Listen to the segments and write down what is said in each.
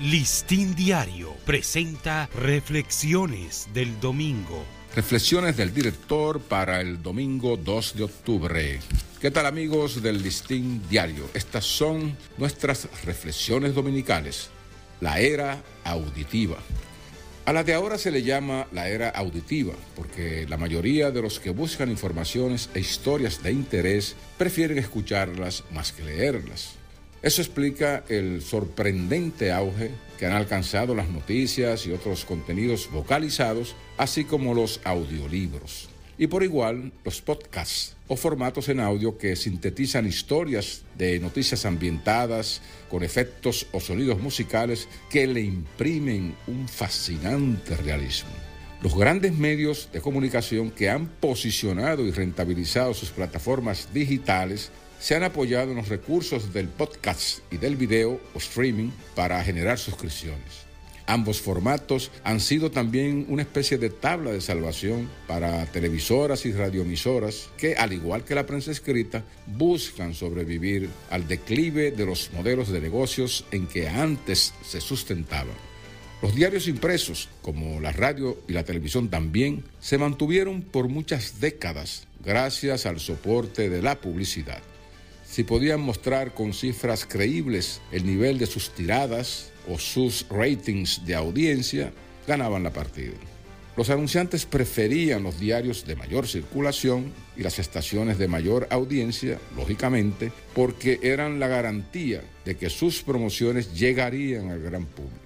Listín Diario presenta Reflexiones del Domingo. Reflexiones del director para el domingo 2 de octubre. ¿Qué tal amigos del Listín Diario? Estas son nuestras reflexiones dominicales. La era auditiva. A la de ahora se le llama la era auditiva porque la mayoría de los que buscan informaciones e historias de interés prefieren escucharlas más que leerlas. Eso explica el sorprendente auge que han alcanzado las noticias y otros contenidos vocalizados, así como los audiolibros. Y por igual, los podcasts o formatos en audio que sintetizan historias de noticias ambientadas con efectos o sonidos musicales que le imprimen un fascinante realismo. Los grandes medios de comunicación que han posicionado y rentabilizado sus plataformas digitales se han apoyado en los recursos del podcast y del video o streaming para generar suscripciones. Ambos formatos han sido también una especie de tabla de salvación para televisoras y radioemisoras que, al igual que la prensa escrita, buscan sobrevivir al declive de los modelos de negocios en que antes se sustentaban. Los diarios impresos, como la radio y la televisión también, se mantuvieron por muchas décadas gracias al soporte de la publicidad si podían mostrar con cifras creíbles el nivel de sus tiradas o sus ratings de audiencia, ganaban la partida. Los anunciantes preferían los diarios de mayor circulación y las estaciones de mayor audiencia, lógicamente, porque eran la garantía de que sus promociones llegarían al gran público.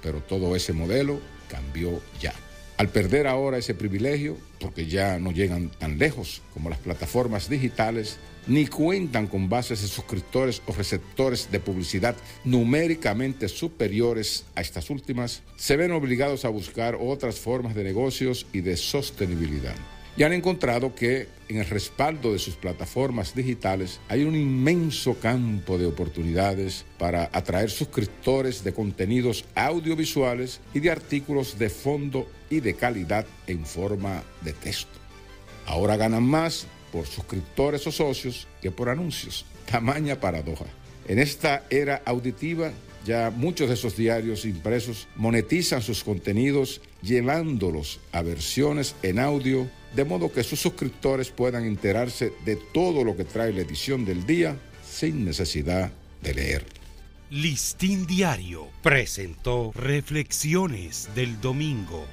Pero todo ese modelo cambió ya. Al perder ahora ese privilegio, porque ya no llegan tan lejos como las plataformas digitales, ni cuentan con bases de suscriptores o receptores de publicidad numéricamente superiores a estas últimas, se ven obligados a buscar otras formas de negocios y de sostenibilidad y han encontrado que en el respaldo de sus plataformas digitales hay un inmenso campo de oportunidades para atraer suscriptores de contenidos audiovisuales y de artículos de fondo y de calidad en forma de texto. Ahora ganan más por suscriptores o socios que por anuncios. Tamaña paradoja. En esta era auditiva, ya muchos de esos diarios impresos monetizan sus contenidos llevándolos a versiones en audio de modo que sus suscriptores puedan enterarse de todo lo que trae la edición del día sin necesidad de leer. Listín Diario presentó Reflexiones del Domingo.